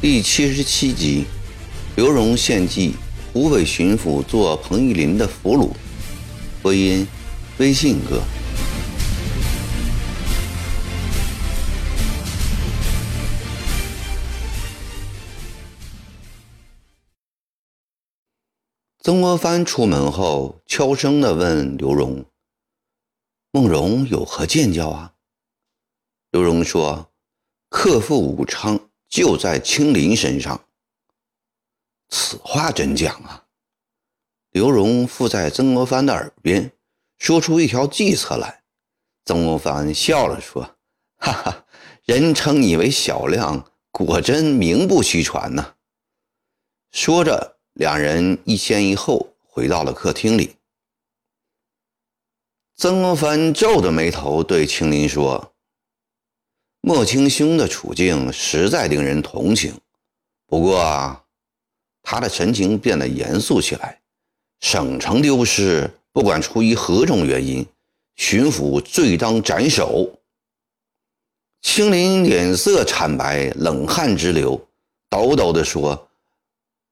第七十七集，刘荣献计湖北巡抚做彭玉林的俘虏。播音：微信哥。曾国藩出门后，悄声的问刘荣：“孟荣有何见教啊？”刘荣说：“克复武昌。”就在青林身上，此话真讲啊？刘荣附在曾国藩的耳边，说出一条计策来。曾国藩笑了，说：“哈哈，人称你为小亮，果真名不虚传呐。”说着，两人一前一后回到了客厅里。曾国藩皱着眉头对青林说。莫青兄的处境实在令人同情，不过啊，他的神情变得严肃起来。省城丢失，不管出于何种原因，巡抚罪当斩首。青林脸色惨白，冷汗直流，抖抖地说：“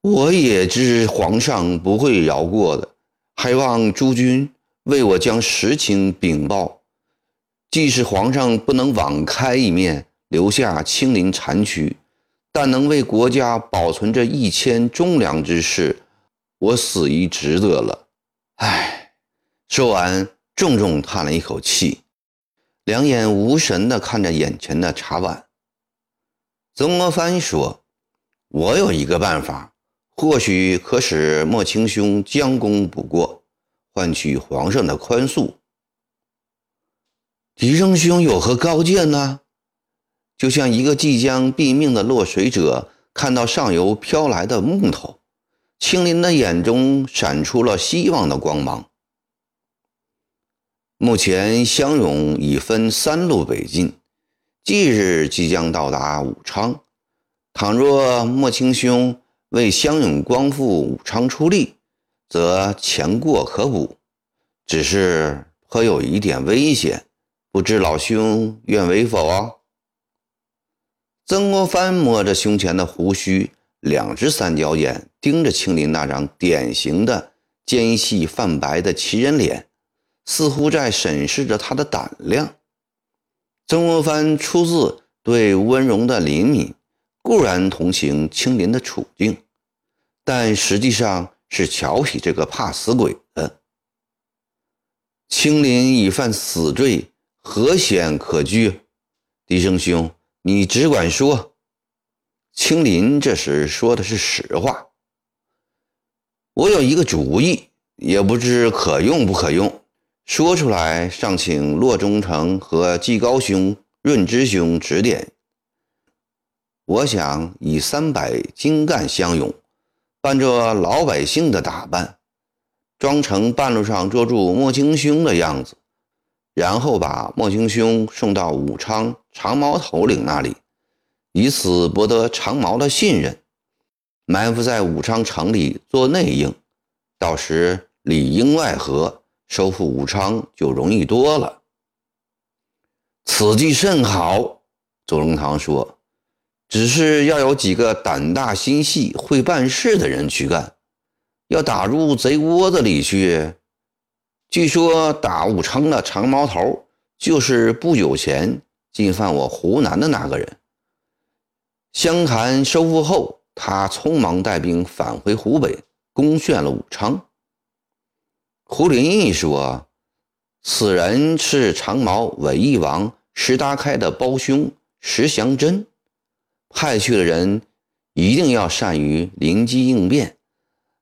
我也知皇上不会饶过的，还望诸君为我将实情禀报。”即使皇上不能网开一面，留下清零残躯，但能为国家保存这一千忠良之士，我死亦值得了。唉，说完，重重叹了一口气，两眼无神地看着眼前的茶碗。曾国藩说：“我有一个办法，或许可使莫青兄将功补过，换取皇上的宽恕。”狄仁兄有何高见呢？就像一个即将毙命的落水者看到上游飘来的木头，青林的眼中闪出了希望的光芒。目前湘勇已分三路北进，即日即将到达武昌。倘若莫青兄为湘勇光复武昌出力，则前过可补，只是颇有一点危险。不知老兄愿为否啊？曾国藩摸着胸前的胡须，两只三角眼盯着青林那张典型的尖细泛白的奇人脸，似乎在审视着他的胆量。曾国藩出自对温荣的怜悯，固然同情青林的处境，但实际上是瞧不起这个怕死鬼的。青林已犯死罪。何险可居？狄生兄，你只管说。青林这时说的是实话。我有一个主意，也不知可用不可用。说出来，尚请骆中丞和季高兄、润之兄指点。我想以三百精干相拥，扮着老百姓的打扮，装成半路上捉住莫青兄的样子。然后把莫青兄送到武昌长毛头领那里，以此博得长毛的信任，埋伏在武昌城里做内应，到时里应外合，收复武昌就容易多了。此计甚好，左宗棠说：“只是要有几个胆大心细、会办事的人去干，要打入贼窝子里去。”据说打武昌的长毛头就是不久前进犯我湖南的那个人。湘潭收复后，他匆忙带兵返回湖北，攻陷了武昌。胡林翼说，此人是长毛伪义王石达开的胞兄石祥珍，派去的人一定要善于灵机应变，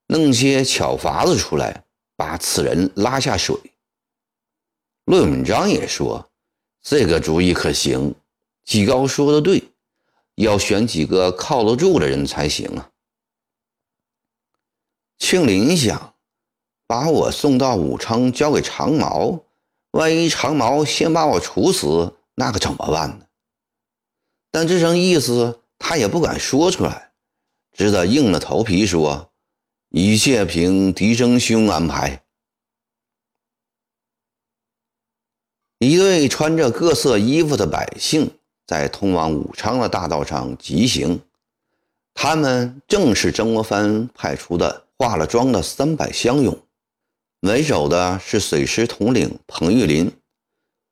弄些巧法子出来。把此人拉下水。论文章也说，这个主意可行。纪高说的对，要选几个靠得住的人才行啊。庆林想，把我送到武昌交给长毛，万一长毛先把我处死，那可怎么办呢？但这层意思他也不敢说出来，只得硬着头皮说：“一切凭狄生兄安排。一队穿着各色衣服的百姓在通往武昌的大道上疾行，他们正是曾国藩派出的化了妆的三百乡勇，为首的是水师统领彭玉麟，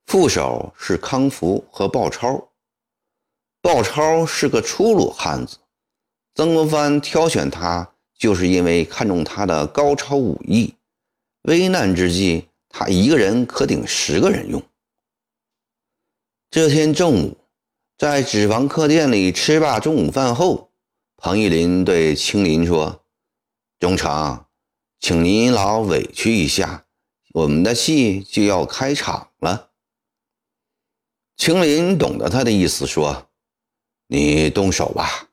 副手是康福和鲍超。鲍超是个粗鲁汉子，曾国藩挑选他，就是因为看中他的高超武艺。危难之际，他一个人可顶十个人用。这天正午，在纸房客店里吃罢中午饭后，彭玉麟对青林说：“忠诚，请您老委屈一下，我们的戏就要开场了。”青林懂得他的意思，说：“你动手吧。”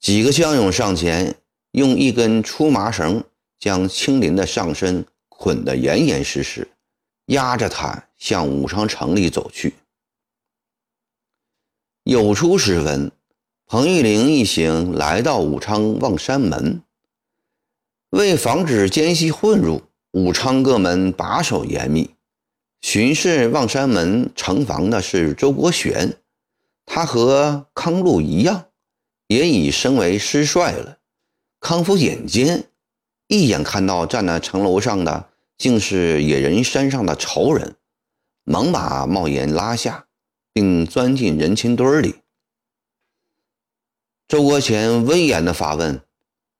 几个乡勇上前，用一根粗麻绳将青林的上身捆得严严实实。压着他向武昌城里走去。酉初时分，彭玉麟一行来到武昌望山门。为防止奸细混入，武昌各门把守严密。巡视望山门城防的是周国玄，他和康禄一样，也已升为师帅了。康福眼尖，一眼看到站在城楼上的。竟是野人山上的仇人，忙把帽檐拉下，并钻进人群堆里。周国贤威严地发问：“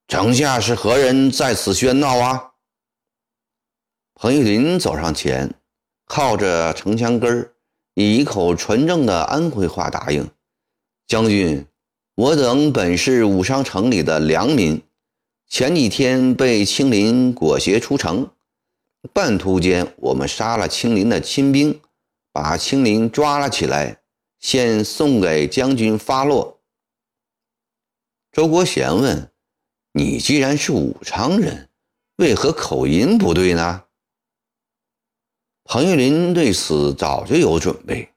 城下是何人在此喧闹啊？”彭玉麟走上前，靠着城墙根儿，以一口纯正的安徽话答应：“将军，我等本是武昌城里的良民，前几天被青林裹挟出城。”半途间，我们杀了青林的亲兵，把青林抓了起来，现送给将军发落。周国贤问：“你既然是武昌人，为何口音不对呢？”彭玉麟对此早就有准备，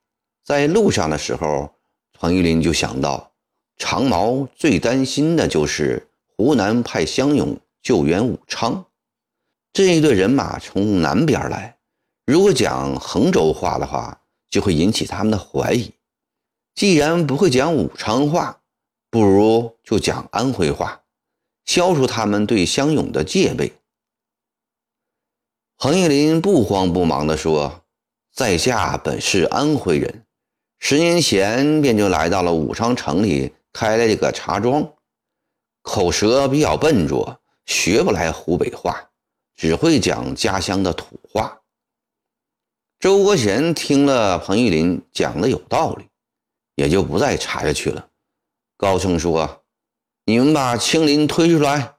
在路上的时候，彭玉麟就想到，长毛最担心的就是湖南派乡勇救援武昌。这一队人马从南边来，如果讲衡州话的话，就会引起他们的怀疑。既然不会讲武昌话，不如就讲安徽话，消除他们对乡勇的戒备。彭玉林不慌不忙地说：“在下本是安徽人，十年前便就来到了武昌城里开了这个茶庄，口舌比较笨拙，学不来湖北话。”只会讲家乡的土话。周国贤听了彭玉林讲的有道理，也就不再查下去了，高声说：“你们把青林推出来。”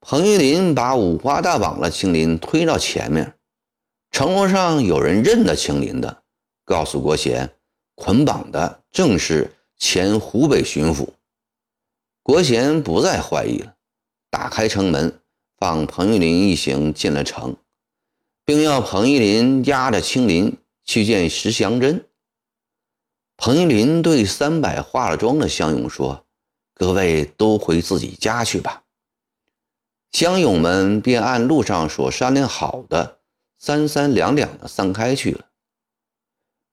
彭玉麟把五花大绑的青林推到前面，城楼上有人认得青林的，告诉国贤，捆绑的正是前湖北巡抚。国贤不再怀疑了，打开城门。放彭玉麟一行进了城，并要彭玉麟押着青林去见石祥珍。彭玉麟对三百化了妆的乡勇说：“各位都回自己家去吧。”乡勇们便按路上所商量好的，三三两两的散开去了。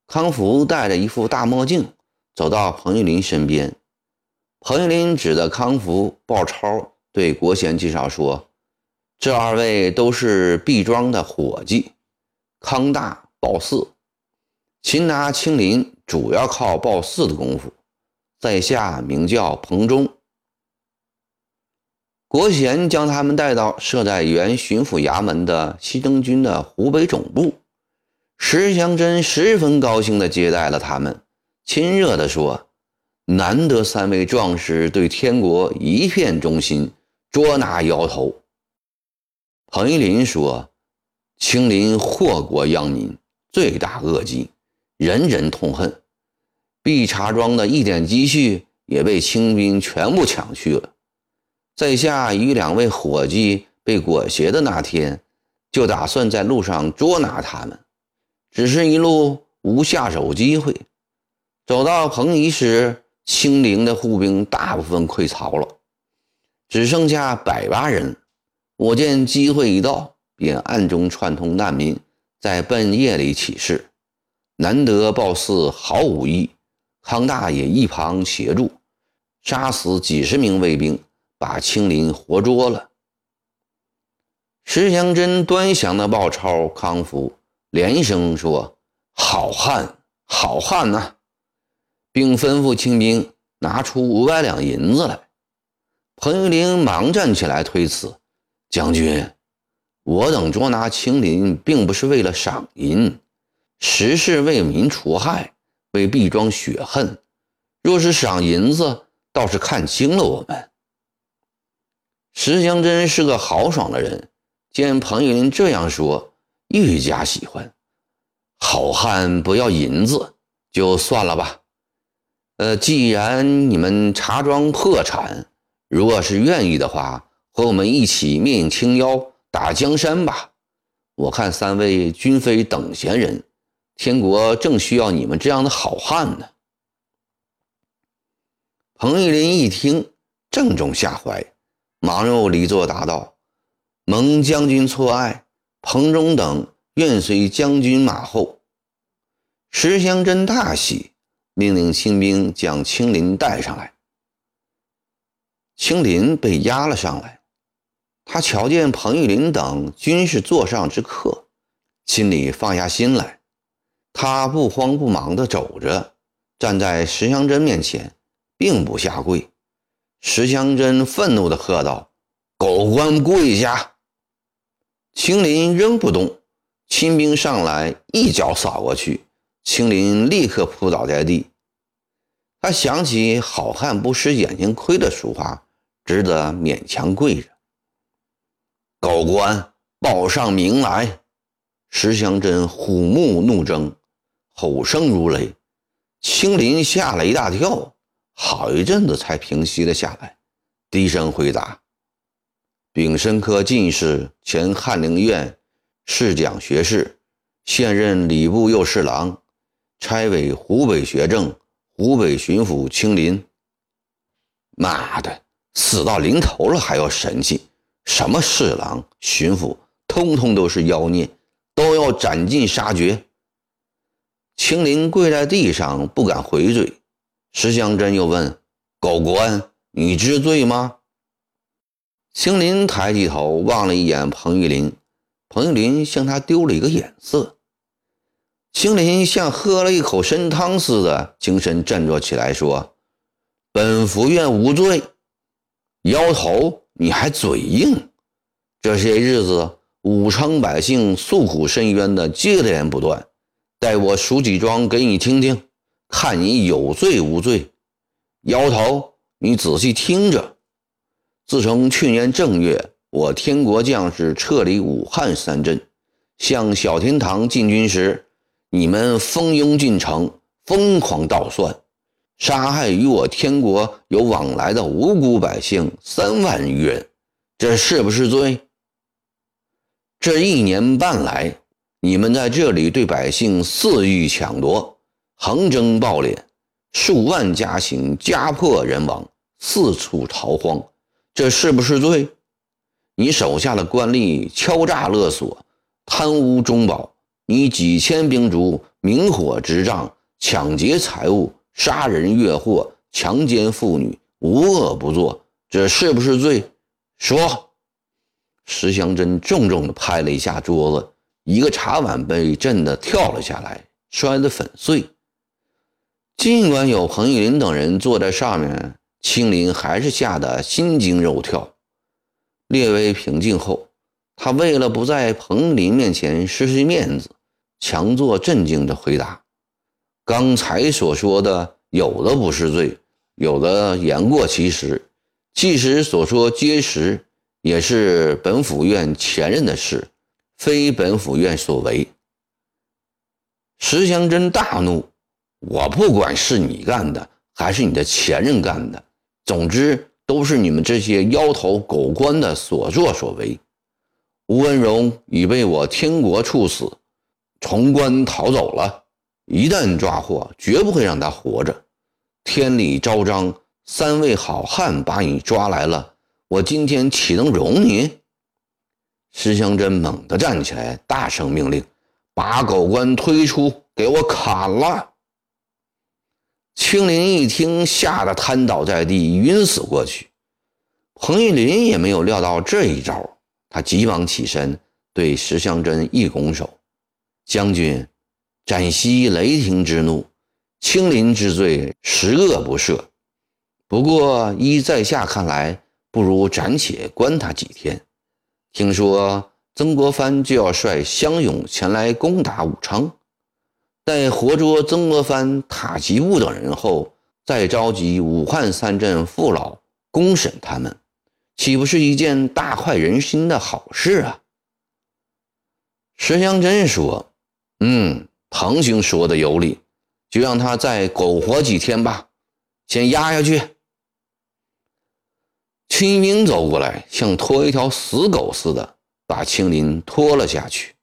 康福戴着一副大墨镜，走到彭玉麟身边。彭玉麟指着康福、鲍超，对国贤介绍说。这二位都是毕庄的伙计，康大、鲍四。擒拿青林主要靠鲍四的功夫，在下名叫彭忠。国贤将他们带到设在原巡抚衙门的西征军的湖北总部，石祥珍十分高兴地接待了他们，亲热地说：“难得三位壮士对天国一片忠心，捉拿妖头。”彭玉麟说：“青林祸国殃民，罪大恶极，人人痛恨。碧茶庄的一点积蓄也被清兵全部抢去了。在下与两位伙计被裹挟的那天，就打算在路上捉拿他们，只是一路无下手机会。走到彭宜时，清陵的护兵大部分溃曹了，只剩下百八人。我见机会一到，便暗中串通难民，在半夜里起事。难得鲍四毫无意，康大也一旁协助，杀死几十名卫兵，把青林活捉了。石祥珍端详的鲍超、康福，连声说：“好汉，好汉呐！”并吩咐清兵拿出五百两银子来。彭玉麟忙站起来推辞。将军，我等捉拿青林，并不是为了赏银，实是为民除害，为毕庄雪恨。若是赏银子，倒是看清了我们。石祥珍是个豪爽的人，见彭玉林这样说，愈加喜欢。好汉不要银子，就算了吧。呃，既然你们茶庄破产，如果是愿意的话。和我们一起灭影青妖，打江山吧！我看三位均非等闲人，天国正需要你们这样的好汉呢。彭玉麟一听，正中下怀，忙又离座答道：“蒙将军错爱，彭中等愿随将军马后。”石祥珍大喜，命令清兵将青林带上来。青林被押了上来。他瞧见彭玉麟等均是座上之客，心里放下心来。他不慌不忙地走着，站在石祥珍面前，并不下跪。石祥珍愤怒地喝道：“狗官跪下！”青林仍不动。亲兵上来，一脚扫过去，青林立刻扑倒在地。他想起“好汉不吃眼睛亏”的俗话，只得勉强跪着。狗官报上名来！石祥珍虎目怒睁，吼声如雷。青林吓了一大跳，好一阵子才平息了下来，低声回答：“丙申科进士，前翰林院侍讲学士，现任礼部右侍郎，差委湖北学政、湖北巡抚。青林，妈的，死到临头了还要神气！”什么侍郎、巡抚，通通都是妖孽，都要斩尽杀绝。青林跪在地上，不敢回嘴。石祥珍又问：“狗官，你知罪吗？”青林抬起头望了一眼彭玉麟，彭玉麟向他丢了一个眼色。青林像喝了一口参汤似的，精神振作起来，说：“本府院无罪。”摇头。你还嘴硬？这些日子，武昌百姓诉苦申冤的接连不断。待我数几桩给你听听，看你有罪无罪。摇头，你仔细听着。自从去年正月，我天国将士撤离武汉三镇，向小天堂进军时，你们蜂拥进城，疯狂盗蒜。杀害与我天国有往来的无辜百姓三万余人，这是不是罪？这一年半来，你们在这里对百姓肆意抢夺，横征暴敛，数万家庭家破人亡，四处逃荒，这是不是罪？你手下的官吏敲诈勒索，贪污中饱，你几千兵卒明火执仗，抢劫财物。杀人越货、强奸妇女，无恶不作，这是不是罪？说。石祥珍重重地拍了一下桌子，一个茶碗被震得跳了下来，摔得粉碎。尽管有彭玉麟等人坐在上面，青林还是吓得心惊肉跳。略微平静后，他为了不在彭玉麟面前失去面子，强作镇静地回答。刚才所说的，有的不是罪，有的言过其实。即使所说皆实，也是本府院前任的事，非本府院所为。石祥珍大怒：“我不管是你干的，还是你的前任干的，总之都是你们这些妖头狗官的所作所为。吴文荣已被我天国处死，从官逃走了。”一旦抓获，绝不会让他活着。天理昭彰，三位好汉把你抓来了，我今天岂能容你？石香珍猛地站起来，大声命令：“把狗官推出，给我砍了！”青林一听，吓得瘫倒在地，晕死过去。彭玉麟也没有料到这一招，他急忙起身，对石香珍一拱手：“将军，斩息雷霆之怒，青林之罪，十恶不赦。不过依在下看来，不如暂且关他几天。听说曾国藩就要率湘勇前来攻打武昌，待活捉曾国藩、塔吉布等人后，再召集武汉三镇父老公审他们。”岂不是一件大快人心的好事啊？石祥珍说：“嗯，唐兄说的有理，就让他再苟活几天吧，先压下去。”秦明走过来，像拖一条死狗似的，把青林拖了下去。